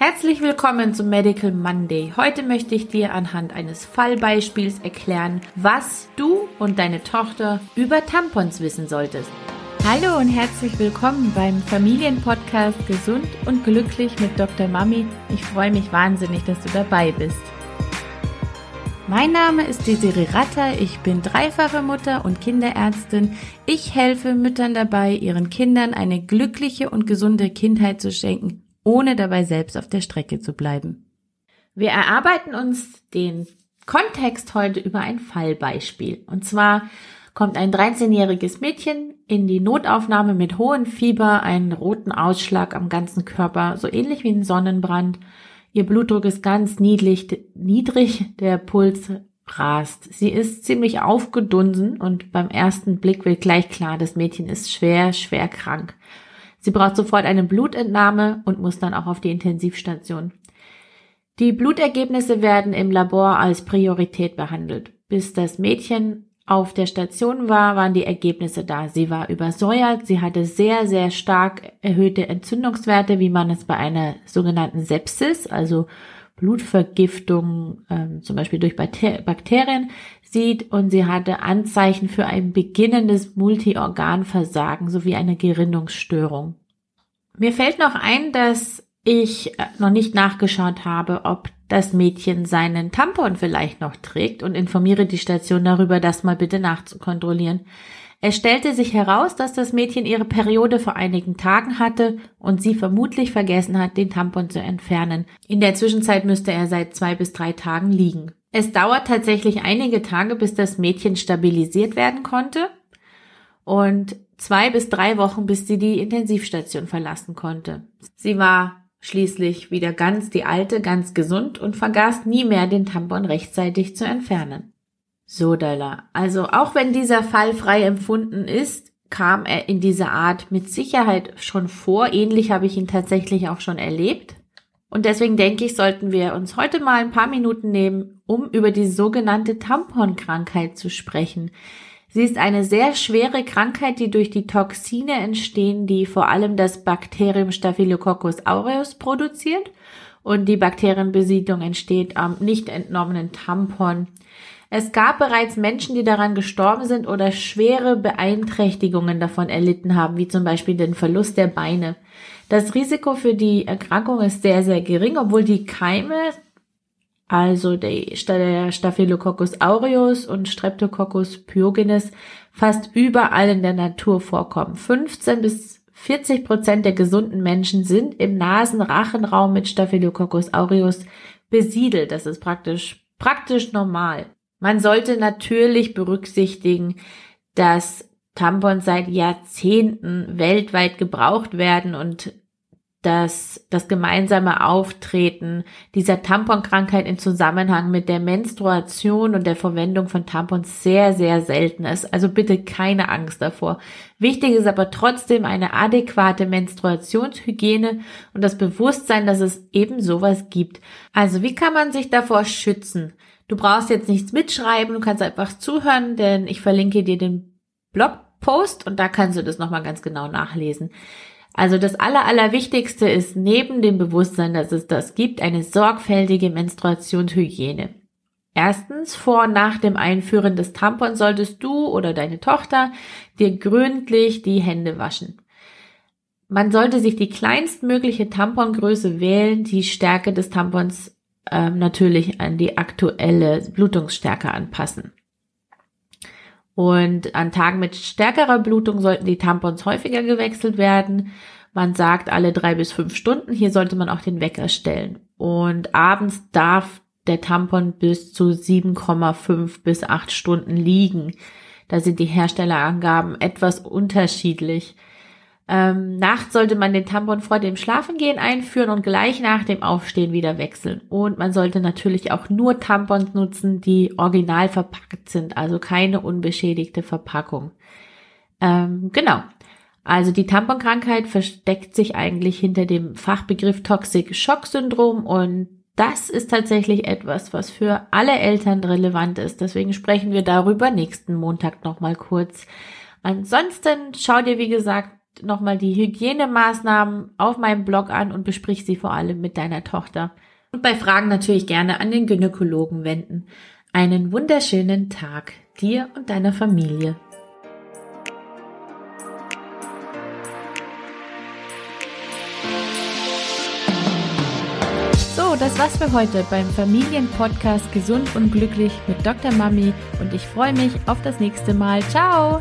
Herzlich willkommen zum Medical Monday. Heute möchte ich dir anhand eines Fallbeispiels erklären, was du und deine Tochter über Tampons wissen solltest. Hallo und herzlich willkommen beim Familienpodcast Gesund und Glücklich mit Dr. Mami. Ich freue mich wahnsinnig, dass du dabei bist. Mein Name ist Desiree Ratter, ich bin dreifache Mutter und Kinderärztin. Ich helfe Müttern dabei, ihren Kindern eine glückliche und gesunde Kindheit zu schenken, ohne dabei selbst auf der Strecke zu bleiben. Wir erarbeiten uns den Kontext heute über ein Fallbeispiel. Und zwar kommt ein 13-jähriges Mädchen in die Notaufnahme mit hohem Fieber, einen roten Ausschlag am ganzen Körper, so ähnlich wie ein Sonnenbrand Ihr Blutdruck ist ganz niedrig, niedrig, der Puls rast. Sie ist ziemlich aufgedunsen und beim ersten Blick wird gleich klar, das Mädchen ist schwer, schwer krank. Sie braucht sofort eine Blutentnahme und muss dann auch auf die Intensivstation. Die Blutergebnisse werden im Labor als Priorität behandelt. Bis das Mädchen auf der Station war, waren die Ergebnisse da. Sie war übersäuert, sie hatte sehr, sehr stark erhöhte Entzündungswerte, wie man es bei einer sogenannten Sepsis, also Blutvergiftung, ähm, zum Beispiel durch Bakterien, sieht und sie hatte Anzeichen für ein beginnendes Multiorganversagen sowie eine Gerinnungsstörung. Mir fällt noch ein, dass ich äh, noch nicht nachgeschaut habe, ob das Mädchen seinen Tampon vielleicht noch trägt und informiere die Station darüber, das mal bitte nachzukontrollieren. Es stellte sich heraus, dass das Mädchen ihre Periode vor einigen Tagen hatte und sie vermutlich vergessen hat, den Tampon zu entfernen. In der Zwischenzeit müsste er seit zwei bis drei Tagen liegen. Es dauert tatsächlich einige Tage, bis das Mädchen stabilisiert werden konnte und zwei bis drei Wochen, bis sie die Intensivstation verlassen konnte. Sie war schließlich wieder ganz die alte, ganz gesund und vergaß nie mehr den Tampon rechtzeitig zu entfernen. So, Della. Also auch wenn dieser Fall frei empfunden ist, kam er in dieser Art mit Sicherheit schon vor. Ähnlich habe ich ihn tatsächlich auch schon erlebt. Und deswegen denke ich, sollten wir uns heute mal ein paar Minuten nehmen, um über die sogenannte Tamponkrankheit zu sprechen. Sie ist eine sehr schwere Krankheit, die durch die Toxine entstehen, die vor allem das Bakterium Staphylococcus aureus produziert. Und die Bakterienbesiedlung entsteht am nicht entnommenen Tampon. Es gab bereits Menschen, die daran gestorben sind oder schwere Beeinträchtigungen davon erlitten haben, wie zum Beispiel den Verlust der Beine. Das Risiko für die Erkrankung ist sehr, sehr gering, obwohl die Keime also der Staphylococcus aureus und Streptococcus pyogenes fast überall in der Natur vorkommen. 15 bis 40 Prozent der gesunden Menschen sind im Nasenrachenraum mit Staphylococcus aureus besiedelt. Das ist praktisch, praktisch normal. Man sollte natürlich berücksichtigen, dass Tampons seit Jahrzehnten weltweit gebraucht werden und dass das gemeinsame Auftreten dieser Tamponkrankheit in Zusammenhang mit der Menstruation und der Verwendung von Tampons sehr, sehr selten ist. Also bitte keine Angst davor. Wichtig ist aber trotzdem eine adäquate Menstruationshygiene und das Bewusstsein, dass es eben sowas gibt. Also wie kann man sich davor schützen? Du brauchst jetzt nichts mitschreiben, du kannst einfach zuhören, denn ich verlinke dir den Blogpost und da kannst du das nochmal ganz genau nachlesen. Also das Aller, Allerwichtigste ist neben dem Bewusstsein, dass es das gibt, eine sorgfältige Menstruationshygiene. Erstens, vor und nach dem Einführen des Tampons solltest du oder deine Tochter dir gründlich die Hände waschen. Man sollte sich die kleinstmögliche Tampongröße wählen, die Stärke des Tampons äh, natürlich an die aktuelle Blutungsstärke anpassen. Und an Tagen mit stärkerer Blutung sollten die Tampons häufiger gewechselt werden. Man sagt alle drei bis fünf Stunden. Hier sollte man auch den Wecker stellen. Und abends darf der Tampon bis zu 7,5 bis 8 Stunden liegen. Da sind die Herstellerangaben etwas unterschiedlich. Ähm, nachts sollte man den Tampon vor dem Schlafengehen einführen und gleich nach dem Aufstehen wieder wechseln. Und man sollte natürlich auch nur Tampons nutzen, die original verpackt sind, also keine unbeschädigte Verpackung. Ähm, genau. Also die Tamponkrankheit versteckt sich eigentlich hinter dem Fachbegriff Toxic Shock Syndrom und das ist tatsächlich etwas, was für alle Eltern relevant ist. Deswegen sprechen wir darüber nächsten Montag nochmal kurz. Ansonsten schau dir, wie gesagt, nochmal die Hygienemaßnahmen auf meinem Blog an und besprich sie vor allem mit deiner Tochter. Und bei Fragen natürlich gerne an den Gynäkologen wenden. Einen wunderschönen Tag dir und deiner Familie. So, das war's für heute beim Familienpodcast Gesund und Glücklich mit Dr. Mami und ich freue mich auf das nächste Mal. Ciao!